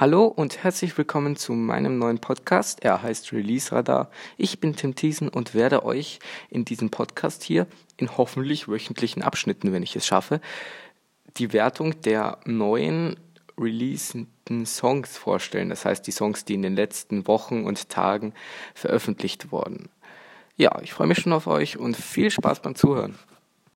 Hallo und herzlich willkommen zu meinem neuen Podcast. Er heißt Release Radar. Ich bin Tim Thiesen und werde euch in diesem Podcast hier in hoffentlich wöchentlichen Abschnitten, wenn ich es schaffe, die Wertung der neuen releasenden Songs vorstellen. Das heißt, die Songs, die in den letzten Wochen und Tagen veröffentlicht wurden. Ja, ich freue mich schon auf euch und viel Spaß beim Zuhören.